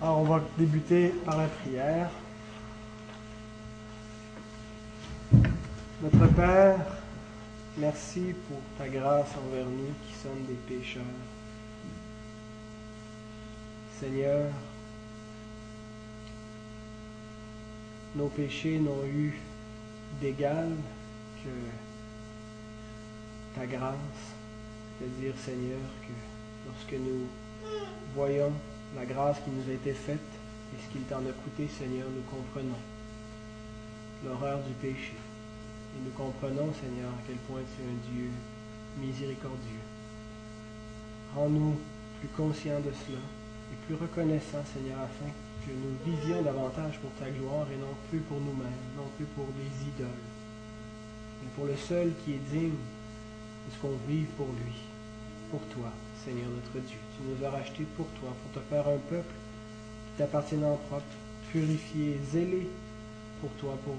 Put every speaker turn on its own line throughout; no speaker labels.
Alors, on va débuter par la prière. Notre Père, merci pour ta grâce envers nous qui sommes des pécheurs. Seigneur, nos péchés n'ont eu d'égal que ta grâce, c'est-à-dire Seigneur que lorsque nous voyons la grâce qui nous a été faite et ce qu'il t'en a coûté, Seigneur, nous comprenons l'horreur du péché. Et nous comprenons, Seigneur, à quel point tu es un Dieu miséricordieux. Rends-nous plus conscients de cela et plus reconnaissants, Seigneur, afin que nous vivions davantage pour ta gloire et non plus pour nous-mêmes, non plus pour des idoles, mais pour le seul qui est digne de ce qu'on vive pour lui, pour toi, Seigneur notre Dieu. Nous as rachetés pour toi, pour te faire un peuple qui t'appartient en propre, purifié, zélé pour toi, pour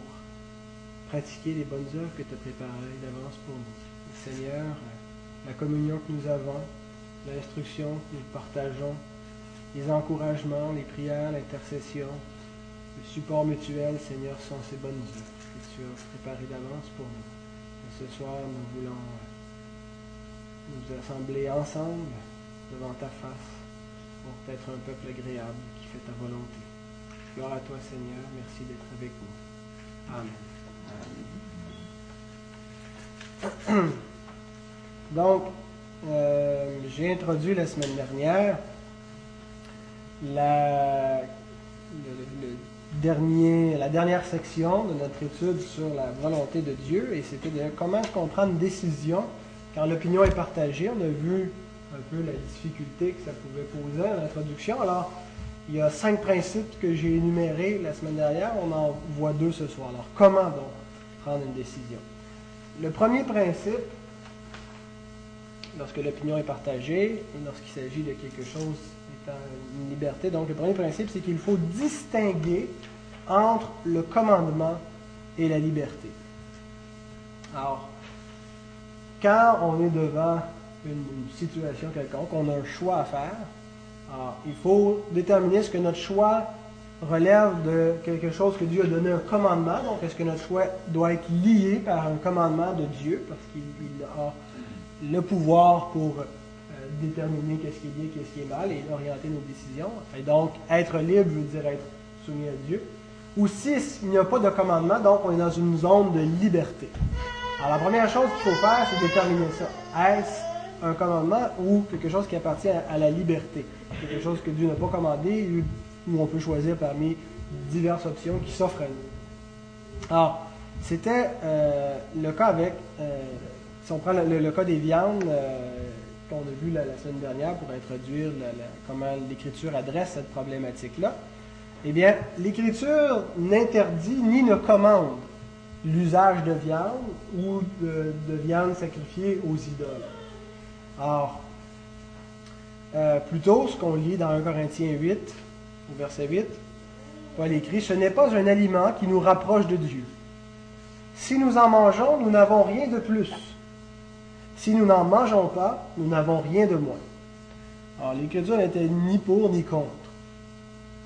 pratiquer les bonnes œuvres que tu as préparées d'avance pour nous. Seigneur, la communion que nous avons, l'instruction que nous partageons, les encouragements, les prières, l'intercession, le support mutuel, Seigneur, sont ces bonnes œuvres que tu as préparées d'avance pour nous. Et ce soir, nous voulons nous assembler ensemble devant ta face pour être un peuple agréable qui fait ta volonté. Gloire à toi, Seigneur. Merci d'être avec nous. Amen. Donc, euh, j'ai introduit la semaine dernière la, la dernière section de notre étude sur la volonté de Dieu, et c'était de comment prend une décision quand l'opinion est partagée. On a vu un peu la difficulté que ça pouvait poser à l'introduction. Alors, il y a cinq principes que j'ai énumérés la semaine dernière. On en voit deux ce soir. Alors, comment donc prendre une décision? Le premier principe, lorsque l'opinion est partagée et lorsqu'il s'agit de quelque chose étant une liberté, donc le premier principe, c'est qu'il faut distinguer entre le commandement et la liberté. Alors, quand on est devant une, situation quelconque, on a un choix à faire, alors, il faut déterminer ce que notre choix relève de quelque chose que Dieu a donné un commandement, donc est-ce que notre choix doit être lié par un commandement de Dieu, parce qu'il a le pouvoir pour euh, déterminer qu'est-ce qui est bien, qu'est-ce qui est mal et orienter nos décisions. Et donc, être libre veut dire être soumis à Dieu. Ou si il n'y a pas de commandement, donc on est dans une zone de liberté. Alors, la première chose qu'il faut faire, c'est déterminer ça. Est-ce un commandement ou quelque chose qui appartient à, la liberté? Quelque chose que Dieu n'a pas commandé où on peut choisir parmi diverses options qui s'offrent à nous. Alors, c'était euh, le cas avec, euh, si on prend le, cas des viandes euh, qu'on a vu la, semaine dernière pour introduire comment l'Écriture adresse cette problématique-là, eh bien, l'Écriture n'interdit ni ne commande l'usage de viande ou de, de, viande sacrifiée aux idoles. Or, euh, plutôt, ce qu'on lit dans 1 Corinthiens 8, au verset 8, Paul écrit, Ce n'est pas un aliment qui nous rapproche de Dieu. Si nous en mangeons, nous n'avons rien de plus. Si nous n'en mangeons pas, nous n'avons rien de moins. Alors, l'Écriture n'était ni pour ni contre.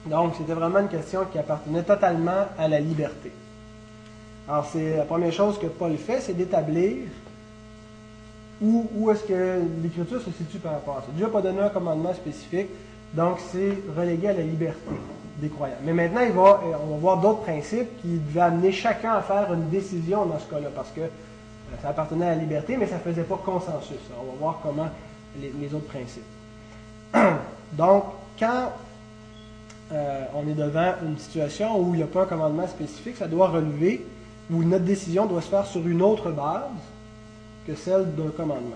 Donc, c'était vraiment une question qui appartenait totalement à la liberté. Alors, c'est la première chose que Paul fait, c'est d'établir où, est-ce que l'Écriture se situe par rapport à ça? Dieu n'a pas donné un commandement spécifique, donc c'est relégué à la liberté des croyants. Mais maintenant, va, on va voir d'autres principes qui devaient amener chacun à faire une décision dans ce cas-là, parce que ça appartenait à la liberté, mais ça ne faisait pas consensus. On va voir comment les, les autres principes. Donc, quand euh, on est devant une situation où il n'y a pas un commandement spécifique, ça doit relever, où notre décision doit se faire sur une autre base que celle d'un commandement.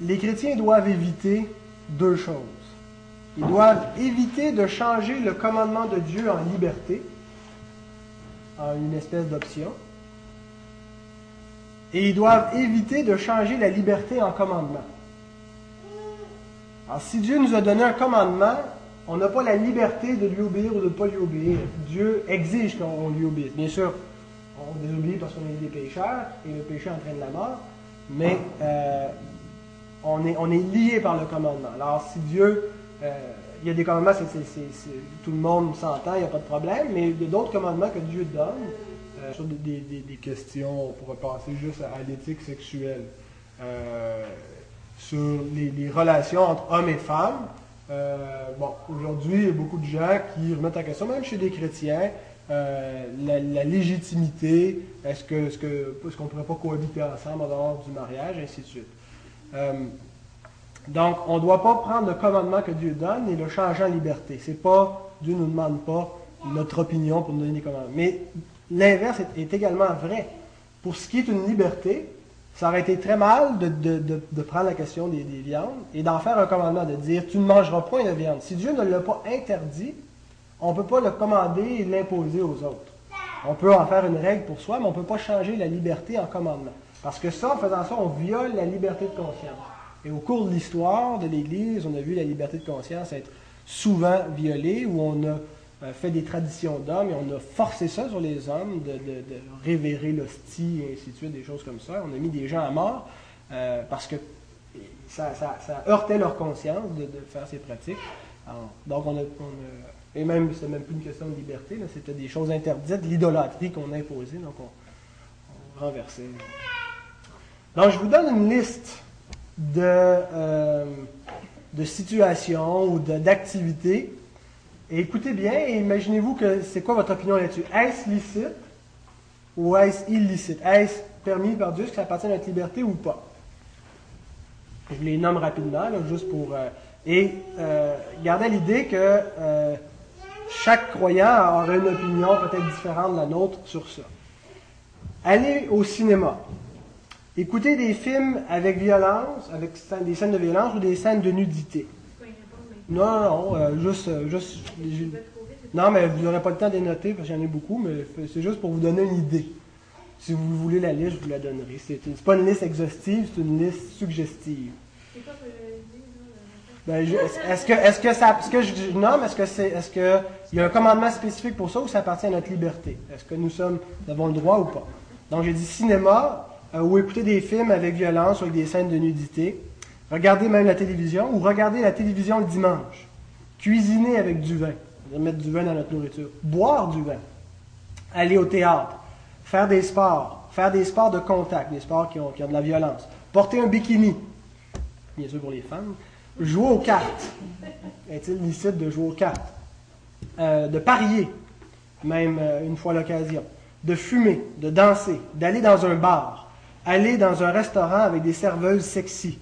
Les chrétiens doivent éviter deux choses. Ils doivent éviter de changer le commandement de Dieu en liberté, en une espèce d'option, et ils doivent éviter de changer la liberté en commandement. Alors, si Dieu nous a donné un commandement, on n'a pas la liberté de lui obéir ou de ne pas lui obéir. Dieu exige qu'on lui obéisse. Bien sûr, on désobéit parce qu'on est des pécheurs et le péché entraîne la mort, mais euh, on est, on est lié par le commandement. Alors, si Dieu, euh, il y a des commandements, c'est, tout le monde s'entend, il n'y a pas de problème, mais il y a d'autres commandements que Dieu donne euh, sur des, des, questions, on pourrait passer juste à, l'éthique sexuelle, sur les, les, relations entre hommes et femmes. bon, aujourd'hui, il y a beaucoup de gens qui remettent en question, même chez des chrétiens, la, la, légitimité, est-ce que, est-ce qu'on ne pourrait pas cohabiter ensemble en dehors du mariage, ainsi de suite. Euh, donc, on ne doit pas prendre le commandement que Dieu donne et le changer en liberté. C'est pas, Dieu ne nous demande pas notre opinion pour nous donner des commandements. Mais l'inverse est, également vrai. Pour ce qui est une liberté, ça aurait été très mal de, prendre la question des, viandes et d'en faire un commandement, de dire tu ne mangeras point de viande. Si Dieu ne l'a pas interdit, on ne peut pas le commander et l'imposer aux autres. On peut en faire une règle pour soi, mais on ne peut pas changer la liberté en commandement. Parce que ça, en faisant ça, on viole la liberté de conscience. Et au cours de l'histoire de l'Église, on a vu la liberté de conscience être souvent violée, où on a euh, fait des traditions d'hommes et on a forcé ça sur les hommes de, révérer l'hostie et ainsi de suite, des choses comme ça. On a mis des gens à mort euh, parce que ça, heurtait leur conscience de, faire ces pratiques. donc on a, et même, c'était même plus une question de liberté, c'était des choses interdites, l'idolâtrie qu'on imposait, donc on, renversait. Donc, je vous donne une liste de, euh, de situations ou d'activités. Et écoutez bien et imaginez-vous que c'est quoi votre opinion là-dessus. Est-ce licite ou est-ce illicite? Est-ce permis par Dieu, est-ce que ça appartient à notre liberté ou pas? Je les nomme rapidement, juste pour... Euh, et euh, gardez l'idée que chaque croyant aurait une opinion peut-être différente de la nôtre sur ça. Allez au cinéma. Écouter des films avec violence, avec des scènes de violence ou des scènes de nudité. Non, non, non, euh, juste, euh, juste, Non, mais vous n'aurez pas le temps de les noter parce qu'il y en a beaucoup, mais c'est juste pour vous donner une idée. Si vous voulez la liste, je vous la donnerai. C'est pas une liste exhaustive, c'est une liste suggestive. C'est quoi est-ce que, est-ce que ça, ce que je nomme, est-ce que c'est, est-ce que il y a un commandement spécifique pour ça ou ça appartient à notre liberté? Est-ce que nous sommes, avons le droit ou pas? Donc, j'ai dit cinéma, euh, ou écouter des films avec violence ou avec des scènes de nudité, regarder même la télévision ou regarder la télévision le dimanche, cuisiner avec du vin, mettre du vin dans notre nourriture, boire du vin, aller au théâtre, faire des sports, faire des sports de contact, des sports qui ont, qui ont de la violence, porter un bikini, bien sûr pour les femmes, jouer aux cartes, est-il licite de jouer aux cartes, euh, de parier, même euh, une fois l'occasion, de fumer, de danser, d'aller dans un bar, aller dans un restaurant avec des serveuses sexy,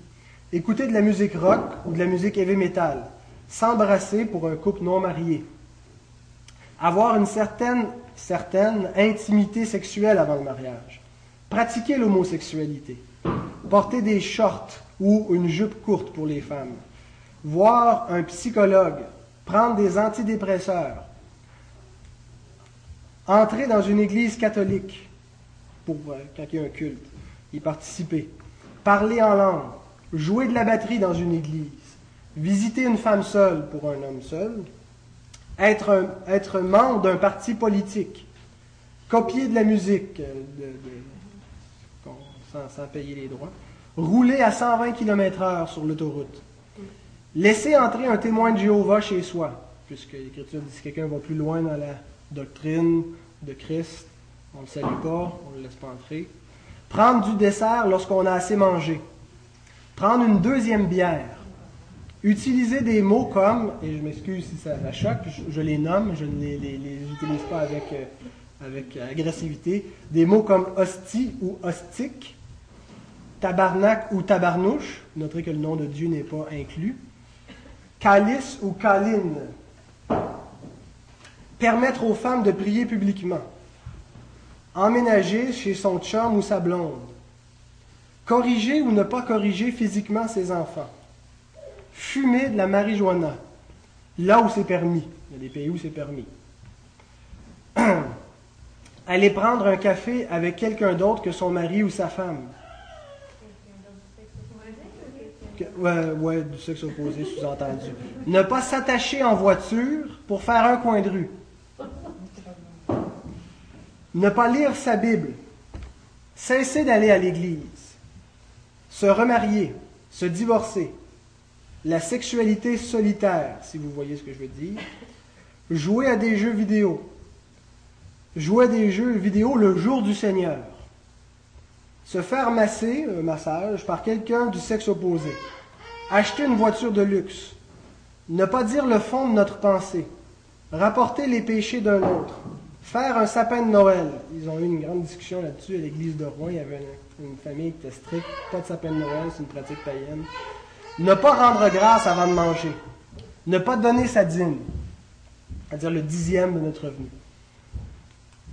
écouter de la musique rock ou de la musique heavy metal, s'embrasser pour un couple non marié, avoir une certaine, certaine intimité sexuelle avant le mariage, pratiquer l'homosexualité, porter des shorts ou une jupe courte pour les femmes, voir un psychologue, prendre des antidépresseurs, entrer dans une église catholique pour euh, quand il y a un culte, y participer, parler en langue, jouer de la batterie dans une église, visiter une femme seule pour un homme seul, être, être membre d'un parti politique, copier de la musique euh, sans, payer les droits, rouler à 120 km/h sur l'autoroute, laisser entrer un témoin de Jéhovah chez soi, puisque l'Écriture dit que quelqu'un va plus loin dans la doctrine de Christ, on ne le salue pas, on ne le laisse pas entrer. Prendre du dessert lorsqu'on a assez mangé. Prendre une deuxième bière. Utiliser des mots comme, et je m'excuse si ça, choque, je, les nomme, je ne les, utilise pas avec, euh, avec agressivité, des mots comme hostie ou hostique, tabarnak ou tabarnouche, noterez que le nom de Dieu n'est pas inclus, calice ou caline, permettre aux femmes de prier publiquement, emménager chez son chum ou sa blonde, corriger ou ne pas corriger physiquement ses enfants, fumer de la marijuana, là où c'est permis, il y a des pays où c'est permis, aller prendre un café avec quelqu'un d'autre que son mari ou sa femme. Ouais, du sexe opposé, sous-entendu. Ne pas s'attacher en voiture pour faire un coin de rue. Ne pas lire sa Bible. Cesser d'aller à l'église. Se remarier. se divorcer, la sexualité solitaire, si vous voyez ce que je veux dire, jouer à des jeux vidéo, jouer à des jeux vidéo le jour du Seigneur, se faire masser, un massage, par quelqu'un du sexe opposé, acheter une voiture de luxe, ne pas dire le fond de notre pensée, rapporter les péchés d'un autre, faire un sapin de Noël. Ils ont eu une grande discussion là-dessus à l'église de Rouen. Il y avait une, famille qui était stricte, pas de sapin de Noël, c'est une pratique païenne. Ne pas rendre grâce avant de manger. Ne pas donner sa dîme, c'est-à-dire le dixième de notre revenu.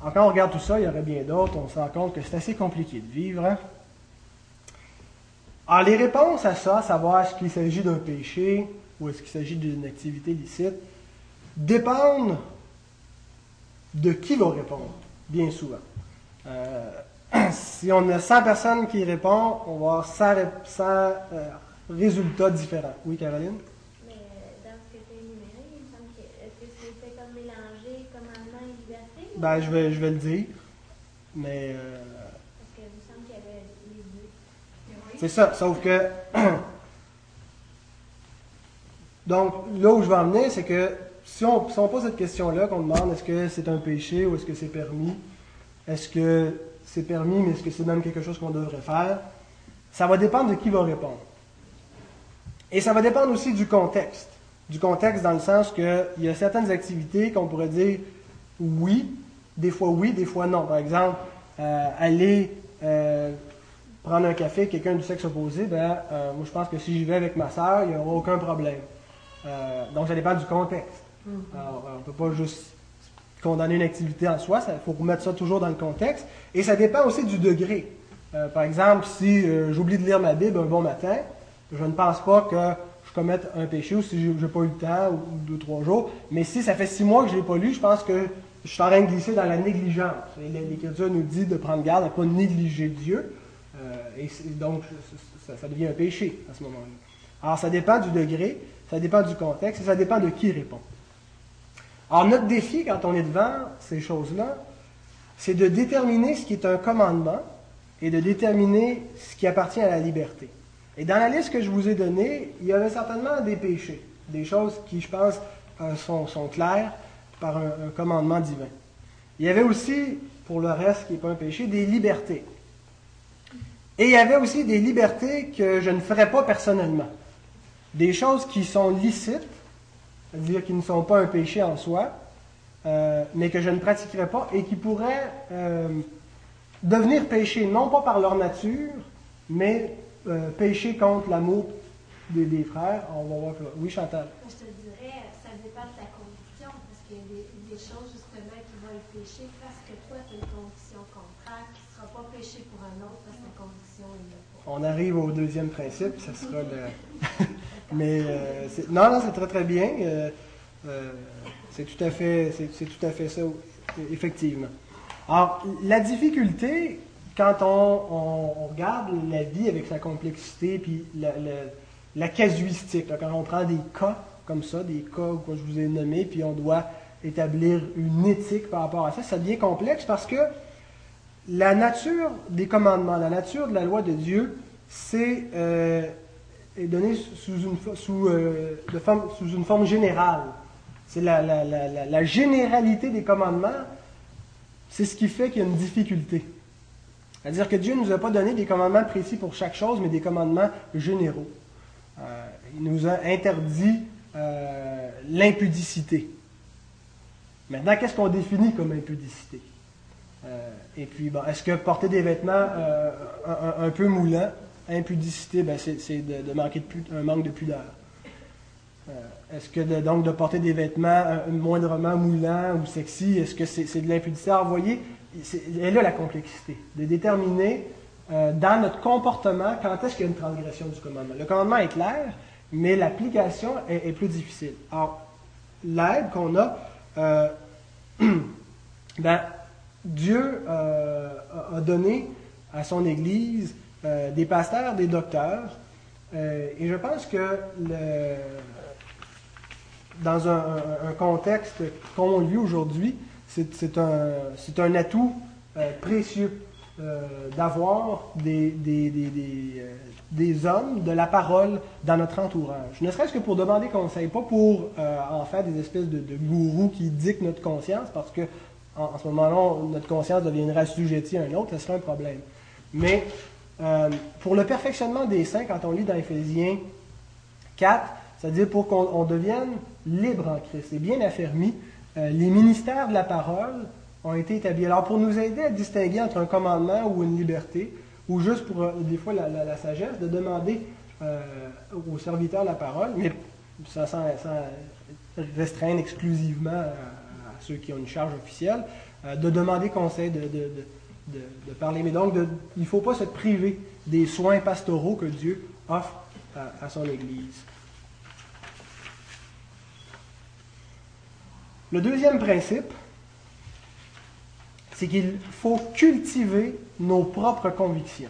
Quand on regarde tout ça, il y aurait bien d'autres, on se rend compte que c'est assez compliqué de vivre. Hein? Alors, les réponses à ça, savoir est-ce qu'il s'agit d'un péché ou est-ce qu'il s'agit d'une activité licite, dépendent de qui va répondre, bien souvent. Euh, si on a 100 personnes qui répondent, on va avoir 100, 100 euh, résultats différents. Oui, Caroline?
Mais euh, dans ce que tu as énuméré, il me semble que, est-ce que c'était comme mélanger commandement et liberté? ou-
Ben, je vais, je vais le dire. Mais euh,
Parce que semble qu'il y avait les deux.
c'est ça, sauf que. Donc, là où je veux en venir, c'est que si on, si on pose cette question-là, qu'on demande est-ce que c'est un péché ou est-ce que c'est permis, est-ce que c'est permis, mais est-ce que c'est même quelque chose qu'on devrait faire, ça va dépendre de qui va répondre. Et ça va dépendre aussi du contexte. Du contexte dans le sens qu'il y a certaines activités qu'on pourrait dire oui, des fois oui, des fois non. Par exemple, euh, aller euh, prendre un café avec quelqu'un du sexe opposé, ben, euh, moi je pense que si j'y vais avec ma sœur, il n'y aura aucun problème. Donc ça dépend du contexte. Alors, on ne peut pas juste condamner une activité en soi, il faut remettre ça toujours dans le contexte. Et ça dépend aussi du degré. Par exemple, si j'oublie de lire ma Bible un bon matin, je ne pense pas que je commette un péché ou si je n'ai pas eu le temps ou, ou deux, trois jours. Mais si ça fait six mois que je ne l'ai pas lu, je pense que je suis en train de glisser dans la négligence. L'Écriture nous dit de prendre garde à ne pas négliger Dieu. Euh, et donc, ça, devient un péché à ce moment-là. Alors, ça dépend du degré, ça dépend du contexte et ça dépend de qui répond. Alors, notre défi quand on est devant ces choses-là, c'est de déterminer ce qui est un commandement et de déterminer ce qui appartient à la liberté. Et dans la liste que je vous ai donnée, il y avait certainement des péchés, des choses qui, je pense, euh, sont claires par un, commandement divin. Il y avait aussi, pour le reste, qui n'est pas un péché, des libertés. Et il y avait aussi des libertés que je ne ferais pas personnellement. Des choses qui sont licites, c'est-à-dire qui ne sont pas un péché en soi, euh, mais que je ne pratiquerai pas et qui pourraient euh, devenir péché, non pas par leur nature, mais euh, contre l'amour des, frères. On va voir. Oui, Chantal.
Je te dirais, ça dépend de ta qu'il y a des, choses justement qui vont être péchées parce que toi, tu as une conviction contraire qui ne sera pas péchée pour un autre parce que ta conviction est là.
On arrive au deuxième principe, ça sera le... Mais euh, non, non, c'est très très bien. Euh, euh, c'est tout à fait, c'est, tout à fait ça, effectivement. Alors, la difficulté, quand on, regarde la vie avec sa complexité, puis la, la- la casuistique, quand on prend des cas comme ça, des cas que je vous ai nommés, puis on doit établir une éthique par rapport à ça, ça devient complexe parce que la nature des commandements, la nature de la loi de Dieu, c'est euh, donnée sous une, sous, euh, forme, une forme générale. C'est la, la- la- la- la généralité des commandements, c'est ce qui fait qu'il y a une difficulté. C'est-à-dire que Dieu ne nous a pas donné des commandements précis pour chaque chose, mais des commandements généraux. Euh, il nous a interdit euh, l'impudicité. Maintenant, qu'est-ce qu'on définit comme impudicité? Euh, et puis, bon, est-ce que porter des vêtements euh, un, peu moulants, impudicité, ben, c'est, de, manquer de un manque de pudeur. Euh, est-ce que donc de porter des vêtements moindrement moulants ou sexy, est-ce que c'est, de l'impudicité? Alors, vous voyez, est là la complexité, de déterminer dans notre comportement quand est-ce qu'il y a une transgression du commandement. Le commandement est clair, mais l'application est, plus difficile. Alors, l'aide qu'on a, ben, Dieu euh, a- donné à son Église euh, des pasteurs, des docteurs, euh, et je pense que dans un, contexte comme on le vit aujourd'hui, c'est un, atout précieux. Euh, d'avoir des, des, des, euh, des hommes de la parole dans notre entourage. Ne serait-ce que pour demander conseil, pas pour euh, en faire des espèces de, gourous qui dictent notre conscience, parce que en, ce moment-là, notre conscience deviendrait assujettie à un autre, ce serait un problème. Mais pour le perfectionnement des saints, quand on lit dans Éphésiens 4, c'est-à-dire pour qu'on on devienne libre en Christ et bien affermi, les ministères de la parole ont été établis. Alors pour nous aider à distinguer entre un commandement ou une liberté, ou juste pour euh, des fois la, la- sagesse, de demander euh, aux serviteurs de la parole, mais sans, restreindre exclusivement à, à ceux qui ont une charge officielle, euh, de demander conseil, de, de- de- parler. Mais donc, il ne faut pas se priver des soins pastoraux que Dieu offre à son Église. Le deuxième principe, c'est qu'il faut cultiver nos propres convictions.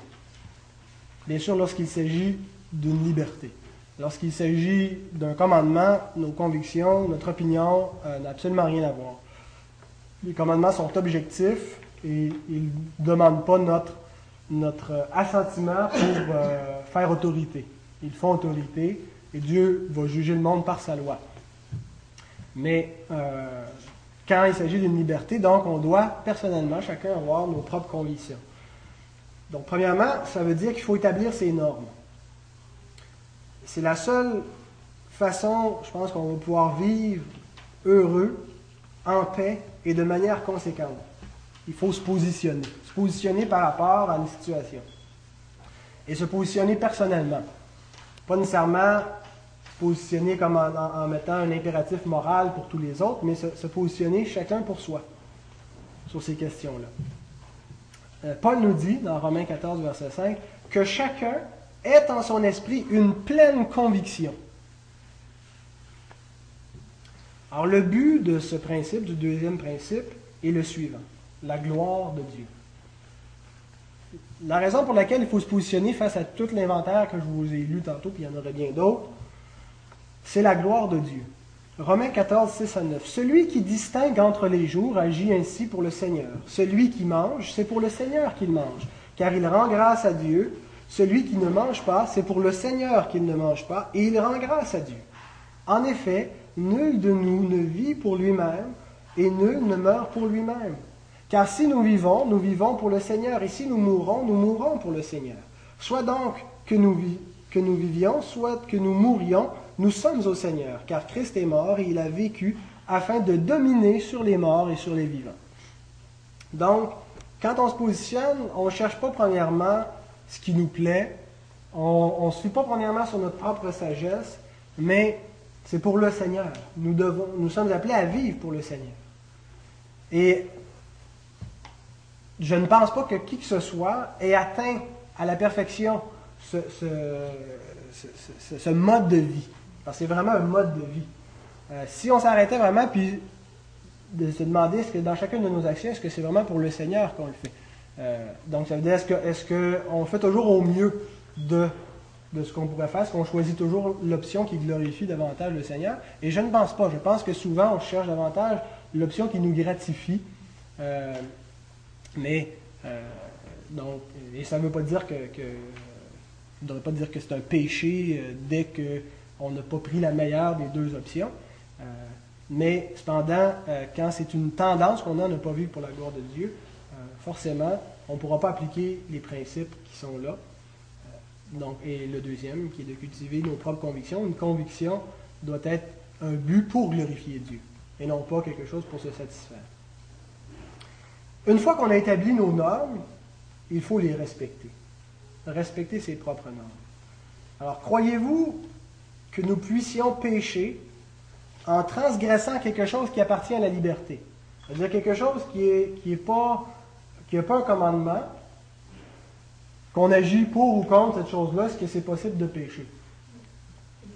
Bien sûr, lorsqu'il s'agit d'une liberté. Lorsqu'il s'agit d'un commandement, nos convictions, notre opinion euh, n'a absolument rien à voir. Les commandements sont objectifs et ils ne demandent pas notre, notre assentiment pour euh, faire autorité. Ils font autorité et Dieu va juger le monde par sa loi. Mais euh, quand il s'agit d'une liberté, donc on doit personnellement chacun avoir nos propres convictions. Donc premièrement, ça veut dire qu'il faut établir ses normes. C'est la seule façon, je pense, qu'on va pouvoir vivre heureux, en paix et de manière conséquente. Il faut se positionner. Se positionner par rapport à une situation. Et se positionner personnellement. Pas nécessairement positionner comme en, mettant un impératif moral pour tous les autres, mais se, se positionner chacun pour soi sur ces questions-là. Euh, Paul nous dit, dans Romains 14, verset 5, que chacun ait en son esprit une pleine conviction. Alors le but de ce principe, du deuxième principe, est le suivant, la gloire de Dieu. La raison pour laquelle il faut se positionner face à tout l'inventaire que je vous ai lu tantôt, puis il y en aurait bien d'autres, c'est la gloire de Dieu. Romains 14, 6 à 9. Celui qui distingue entre les jours agit ainsi pour le Seigneur. Celui qui mange, c'est pour le Seigneur qu'il mange, car il rend grâce à Dieu. Celui qui ne mange pas, c'est pour le Seigneur qu'il ne mange pas, et il rend grâce à Dieu. En effet, nul de nous ne vit pour lui-même, et nul ne meurt pour lui-même. Car si nous vivons, nous vivons pour le Seigneur, et si nous mourons, nous mourons pour le Seigneur. Soit donc que nous, que nous vivions, soit que nous mourions, nous sommes au Seigneur, car Christ est mort et il a vécu afin de dominer sur les morts et sur les vivants. Donc, quand on se positionne, on ne cherche pas premièrement ce qui nous plaît, on ne se fie pas premièrement sur notre propre sagesse, mais c'est pour le Seigneur. Nous, sommes appelés à vivre pour le Seigneur. Et je ne pense pas que qui que ce soit ait atteint à la perfection ce mode de vie. Parce que c'est vraiment un mode de vie. Euh, si on s'arrêtait vraiment, puis de se demander est-ce que dans chacune de nos actions, est-ce que c'est vraiment pour le Seigneur qu'on le fait? Euh, Donc ça veut dire est-ce que qu'on fait toujours au mieux de, ce qu'on pourrait faire? Est-ce qu'on choisit toujours l'option qui glorifie davantage le Seigneur? Et je ne pense pas. Je pense que souvent on cherche davantage l'option qui nous gratifie. Euh, mais donc, et ça ne veut pas dire que, que ne devrait pas dire que c'est un péché dès qu'on n'a pas pris la meilleure des deux options. Euh, mais cependant, euh, quand c'est une tendance qu'on a ne pas vivre pour la gloire de Dieu, euh, forcément, on ne pourra pas appliquer les principes qui sont là. Donc, et le deuxième, qui est de cultiver nos propres convictions. Une conviction doit être un but pour glorifier Dieu, et non pas quelque chose pour se satisfaire. Une fois qu'on a établi nos normes, il faut les respecter. Respecter ses propres normes. Alors, croyez-vous que nous puissions pécher en transgressant quelque chose qui appartient à la liberté? C'est-à-dire quelque chose qui n'est qui pas, qui pas un commandement, qu'on agit pour ou contre cette chose-là, est-ce que c'est possible de pécher?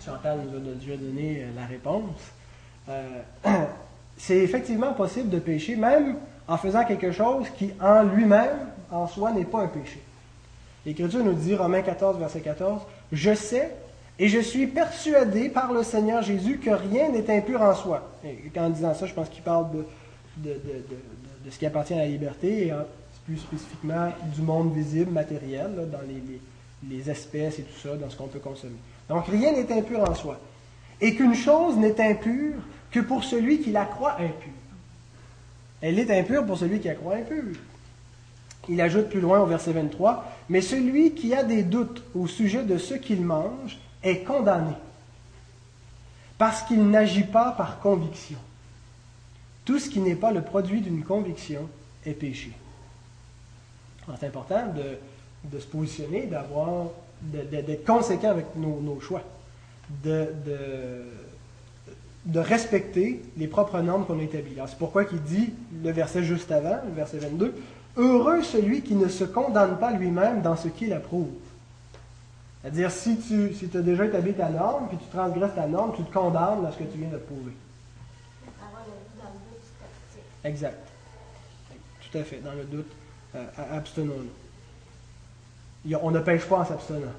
Chantal nous a déjà donné euh, la réponse. Euh, c'est effectivement possible de pécher, même en faisant quelque chose qui, en lui-même, en soi, n'est pas un péché. L'Écriture nous dit, Romains 14, verset 14, Je sais et je suis persuadé par le Seigneur Jésus que rien n'est impur en soi. Et en disant ça, je pense qu'il parle de, de, de- ce qui appartient à la liberté, et plus spécifiquement du monde visible, matériel, dans les, les- les espèces et tout ça, dans ce qu'on peut consommer. Donc rien n'est impur en soi. Et qu'une chose n'est impure que pour celui qui la croit impure. Elle est impure pour celui qui la croit impure. Il ajoute plus loin au verset 23, Mais celui qui a des doutes au sujet de ce qu'il mange est condamné, parce qu'il n'agit pas par conviction. Tout ce qui n'est pas le produit d'une conviction est péché. C'est important de, se positionner, d'avoir, d'être conséquent avec nos, choix, de, respecter les propres normes qu'on a établies. C'est pourquoi il dit, le verset juste avant, le verset 22, Heureux celui qui ne se condamne pas lui-même dans ce qu'il approuve. C'est-à-dire, si tu si as déjà établi ta norme, puis tu transgresses ta norme, tu te condamnes dans ce que tu viens de prouver.
Du tactique.
Exact. Tout à fait. Dans le doute, euh, abstenons-nous. On ne pêche pas en s'abstenant.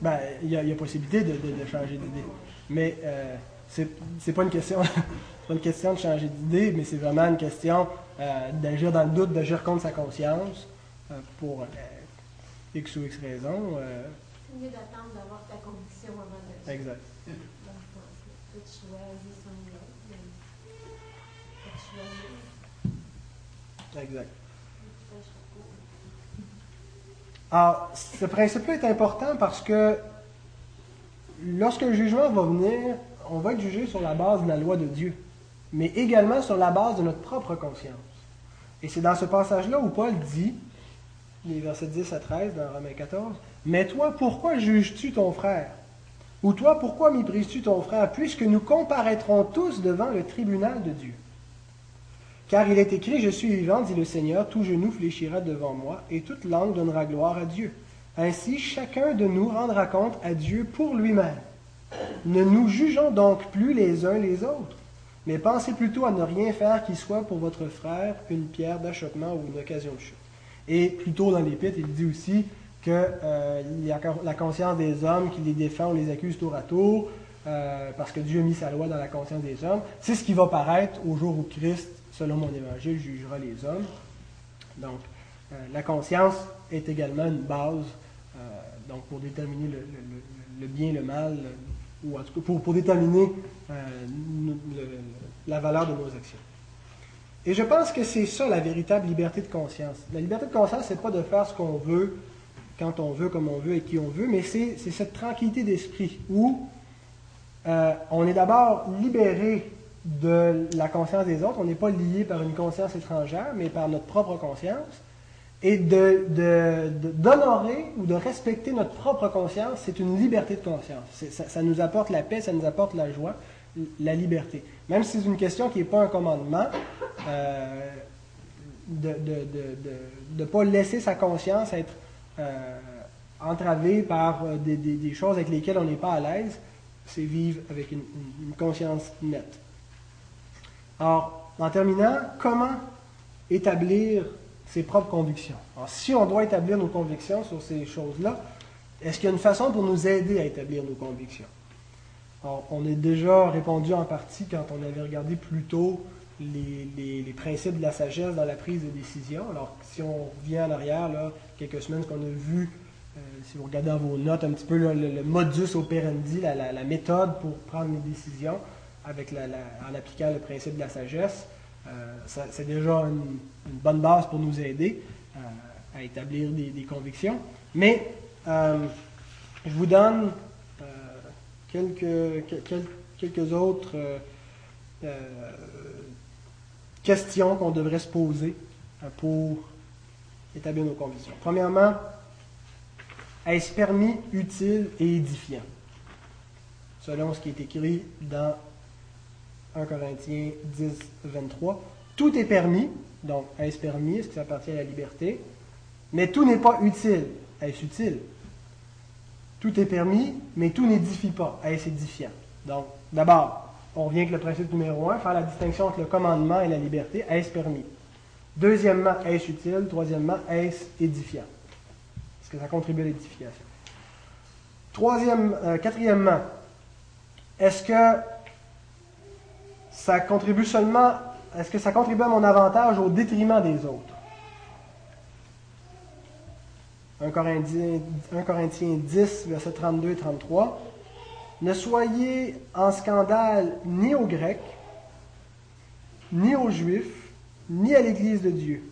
Ben, il y, a, possibilité de, changer d'idée. Mais euh, c'est c'est pas une question. pas une question de changer d'idée, mais c'est vraiment une question euh, d'agir dans le doute, d'agir contre sa conscience pour euh, X ou X raison. euh,
C'est mieux d'attendre d'avoir ta conviction avant de
exact.
Donc, tu choisis son.
Exact. Alors, ce principe-là est important parce que lorsque le jugement va venir, on va être jugé sur la base de la loi de Dieu, mais également sur la base de notre propre conscience. Et c'est dans ce passage-là où Paul dit, les versets 10 à 13 dans Romains 14, Mais toi, pourquoi juges-tu ton frère? Ou toi, pourquoi méprises-tu ton frère, puisque nous comparaîtrons tous devant le tribunal de Dieu? Car il est écrit, Je suis vivant, dit le Seigneur, tout genou fléchira devant moi, et toute langue donnera gloire à Dieu. Ainsi, chacun de nous rendra compte à Dieu pour lui-même. Ne nous jugeons donc plus les uns les autres, mais pensez plutôt à ne rien faire qui soit pour votre frère une pierre d'achoppement ou une occasion de chute. Et plus tôt dans l'Épître, il dit aussi que euh, y a la conscience des hommes qui les défend, on les accuse tour à tour, euh, parce que Dieu a mis sa loi dans la conscience des hommes. C'est ce qui va paraître au jour où Christ, selon mon évangile, jugera les hommes. Donc, euh, la conscience est également une base donc pour déterminer le, le- le- bien le mal, ou en tout cas pour, déterminer la valeur de nos actions. Et je pense que c'est ça la véritable liberté de conscience. La liberté de conscience, c'est pas de faire ce qu'on veut, quand on veut, comme on veut et qui on veut, mais c'est cette tranquillité d'esprit où euh, on est d'abord libéré de la conscience des autres. On n'est pas lié par une conscience étrangère, mais par notre propre conscience. Et d'honorer ou de respecter notre propre conscience, c'est une liberté de conscience. Ça nous apporte la paix, ça nous apporte la joie, la liberté. Même si c'est une question qui n'est pas un commandement, euh, de ne pas laisser sa conscience être euh, entravée par euh, des, choses avec lesquelles on n'est pas à l'aise, c'est vivre avec une- une conscience nette. Alors, en terminant, comment établir ses propres convictions? Alors, si on doit établir nos convictions sur ces choses-là, est-ce qu'il y a une façon pour nous aider à établir nos convictions? Alors, on a déjà répondu en partie quand on avait regardé plus tôt les, principes de la sagesse dans la prise de décision. Alors, si on revient en arrière, là, quelques semaines qu'on a vu, euh, si vous regardez dans vos notes un petit peu le, modus operandi, la, la- méthode pour prendre les décisions en appliquant le principe de la sagesse, euh, c'est déjà une, bonne base pour nous aider euh, à établir des, des convictions. Mais je vous donne quelques, quel- quel- quelques autres euh, euh, questions qu'on devrait se poser euh, pour établir nos convictions. Premièrement, est-ce permis, utile et édifiant? Selon ce qui est écrit dans 1 Corinthiens 10, 23. Tout est permis, donc est-ce permis, est-ce que ça appartient à la liberté? Mais tout n'est pas utile. Est-ce utile? Tout est permis, mais tout n'édifie pas. Est-ce édifiant? Donc, d'abord, on revient avec le principe numéro un, faire la distinction entre le commandement et la liberté. Est-ce permis? Deuxièmement, est-ce utile? Troisièmement, est-ce édifiant? Est-ce que ça contribue à l'édification? Troisième, euh, quatrièmement, est-ce que ça contribue seulement est-ce que ça contribue à mon avantage au détriment des autres? 1 Corinthiens, 1 Corinthiens 10, versets 32 et 33. Ne soyez en scandale ni aux Grecs, ni aux Juifs, ni à l'Église de Dieu.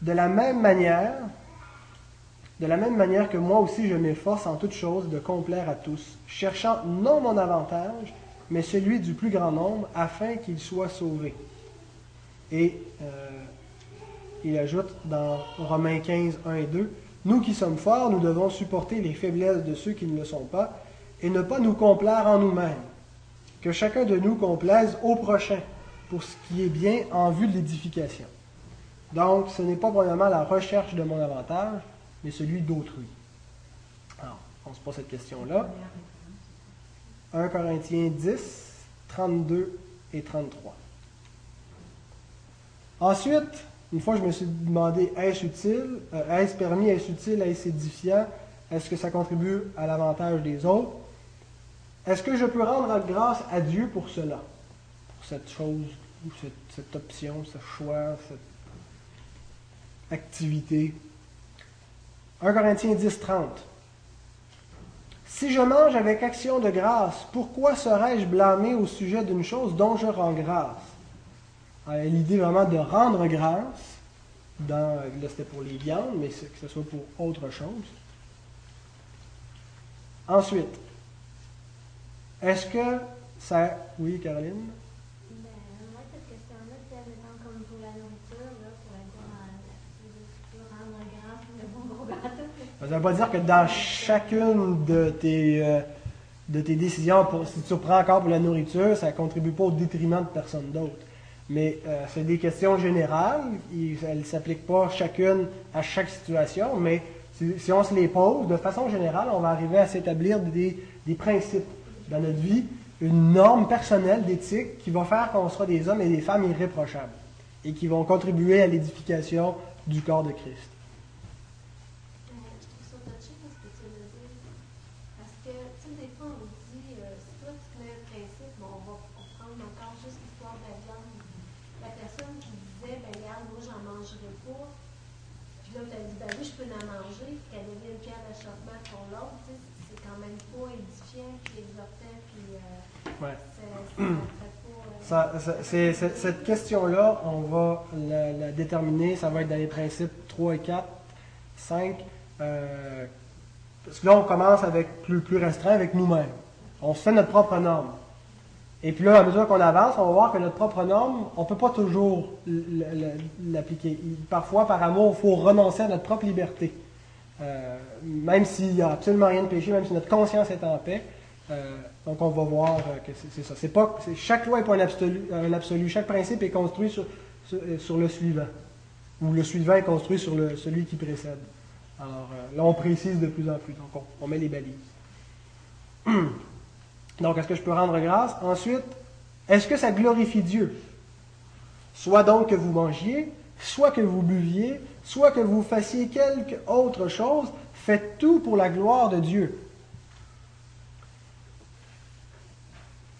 De la même manière, de la même manière que moi aussi je m'efforce en toutes choses de complaire à tous, cherchant non mon avantage, mais celui du plus grand nombre, afin qu'ils soient sauvés. Et euh, il ajoute dans Romains 15, 1 et 2, Nous qui sommes forts, nous devons supporter les faiblesses de ceux qui ne le sont pas, et ne pas nous complaire en nous-mêmes. Que chacun de nous complaise au prochain, pour ce qui est bien en vue de l'édification. Donc, ce n'est pas vraiment la recherche de mon avantage, mais celui d'autrui. Alors, on se pose cette question-là. 1 Corinthiens 10, 32 et 33. Ensuite, une fois je me suis demandé, est-ce utile, euh, est-ce permis, est-ce utile, est-ce édifiant, est-ce que ça contribue à l'avantage des autres, est-ce que je peux rendre grâce à Dieu pour cela, pour cette chose, ou cette, cette option, ce choix, cette activité. 1 Corinthiens 10, 30. Si je mange avec action de grâce, pourquoi serais-je blâmé au sujet d'une chose dont je rends grâce? L'idée vraiment de rendre grâce, dans, là c'était pour les viandes, mais que ce soit pour autre chose. Ensuite, est-ce que ça. Oui, Caroline?
Ben, moi, cette question-là, c'est admettons, comme pour la nourriture, là, pour être dans, tu veux rendre grâce, le bon gros gâteau.
Ça ne veut pas dire que dans chacune de tes, euh, de tes décisions, pour, si tu reprends encore pour la nourriture, ça ne contribue pas au détriment de personne d'autre. Mais euh, c'est des questions générales, elles ne s'appliquent pas chacune à chaque situation, mais si, si on se les pose, de façon générale, on va arriver à s'établir des, des principes dans notre vie, une norme personnelle d'éthique qui va faire qu'on sera des hommes et des femmes irréprochables et qui vont contribuer à l'édification du corps de Christ.
Euh, je trouve ça touché parce que tu le dis. Parce que, tu sais, des fois, on dit, euh, si toi, tu te mets un principe, bon, on va on va prendre encore juste l'histoire de la viande. La personne qui disait, ben, regarde, moi, j'en mangerai pas. Puis là, tu as dit, ben oui, je peux en manger. Puis qu'elle devient une pierre d'achoppement pour l'autre. C'est quand même pas édifiant, puis exhortant, puis euh,
Ouais.
ça ça fait pas. euh,
Ça- ça- cette question-là, on va la, la déterminer. Ça va être dans les principes 3 et 4, 5. euh, parce que là, on commence avec plus, plus restreint avec nous-mêmes. On se fait notre propre norme. Et puis là, à mesure qu'on avance, on va voir que notre propre norme, on ne peut pas toujours l'appliquer. Parfois, par amour, il faut renoncer à notre propre liberté. Euh, même s'il n'y a absolument rien de péché, même si notre conscience est en paix. Euh, donc, on va voir euh, que c'est ça. Pas, chaque loi n'est pas un absolu. Chaque principe est construit sur, sur, le suivant. Ou le suivant est construit sur le, celui qui précède. Alors, là, on précise de plus en plus. Donc, on, on met les balises. Donc, est-ce que je peux rendre grâce? Ensuite, est-ce que ça glorifie Dieu? Soit donc que vous mangiez, soit que vous buviez, soit que vous fassiez quelque autre chose, faites tout pour la gloire de Dieu.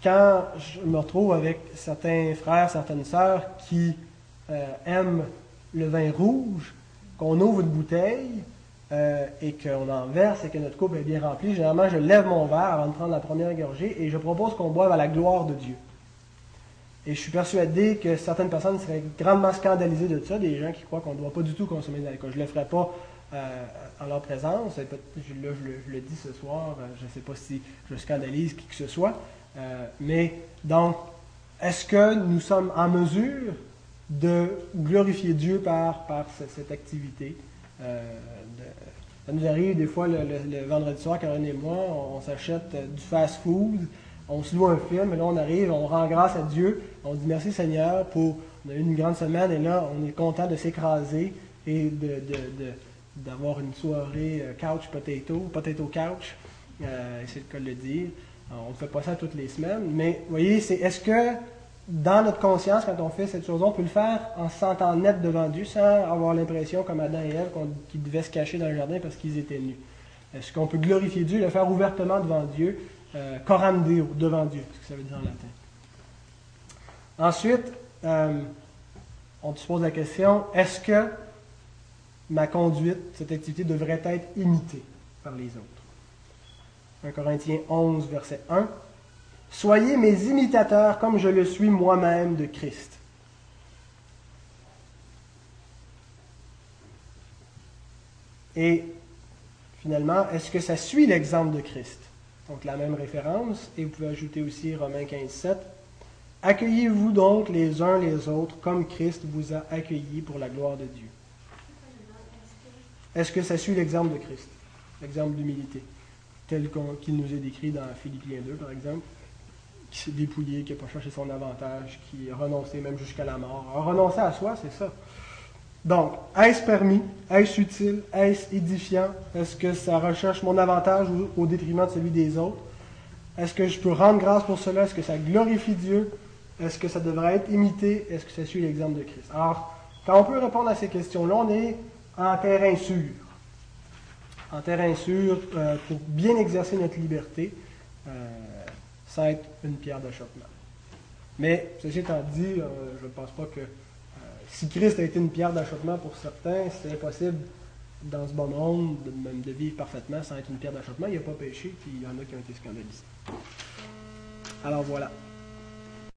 Quand je me retrouve avec certains frères, certaines sœurs qui euh, aiment le vin rouge, qu'on ouvre une bouteille euh, et qu'on en verse et que notre coupe est bien remplie, généralement je lève mon verre avant de prendre la première gorgée et je propose qu'on boive à la gloire de Dieu. Et je suis persuadé que certaines personnes seraient grandement scandalisées de ça, des gens qui croient qu'on ne doit pas du tout consommer d'alcool. Je ne le ferai pas euh, en leur présence. Là, je le, je le dis ce soir, euh, je ne sais pas si je scandalise qui que ce soit. Mais donc, est-ce que nous sommes en mesure de glorifier Dieu par, par ce- cette activité? De- ça nous arrive des fois le, vendredi soir, Caroline et moi, on, s'achète euh, du fast-food, on se loue un film, et là on arrive, on rend grâce à Dieu, on dit merci Seigneur pour on a eu une grande semaine, et là on est content de s'écraser et de, de- d'avoir une soirée euh, couch potato, potato couch, euh, c'est le cas de le dire. On ne fait pas ça toutes les semaines, mais vous voyez, c'est est-ce que dans notre conscience, quand on fait cette chose, on peut le faire en se sentant net devant Dieu sans avoir l'impression, comme Adam et Ève, qu'ils devaient se cacher dans le jardin parce qu'ils étaient nus. Est-ce qu'on peut glorifier Dieu, le faire ouvertement devant Dieu, euh, coram Deo, devant Dieu, ce que ça veut dire en latin. Ensuite, euh, on se pose la question, est-ce que ma conduite, cette activité devrait être imitée par les autres? 1 Corinthiens 11, verset 1. Soyez mes imitateurs comme je le suis moi-même de Christ. Et finalement, est-ce que ça suit l'exemple de Christ? Donc la même référence, et vous pouvez ajouter aussi Romains 15, 7. Accueillez-vous donc les uns les autres comme Christ vous a accueillis pour la gloire de Dieu. Est-ce que ça suit l'exemple de Christ? L'exemple d'humilité, tel qu'il nous est décrit dans Philippiens 2, par exemple, qui s'est dépouillé, qui n'a pas cherché son avantage, qui a renoncé même jusqu'à la mort. A renoncé à soi, c'est ça. Donc, est-ce permis? Est-ce utile? Est-ce édifiant? Est-ce que ça recherche mon avantage au, détriment de celui des autres? Est-ce que je peux rendre grâce pour cela? Est-ce que ça glorifie Dieu? Est-ce que ça devrait être imité? Est-ce que ça suit l'exemple de Christ? Alors, quand on peut répondre à ces questions-là, on est en terrain sûr. En terrain sûr euh, pour bien exercer notre liberté, euh, sans être une pierre d'achoppement. Mais, ceci étant dit, euh, je ne pense pas que si Christ a été une pierre d'achoppement pour certains, c'est impossible dans ce bon monde de, même de vivre parfaitement sans être une pierre d'achoppement. Il n'y a pas péché, puis il y en a qui ont été scandalisés. Alors voilà.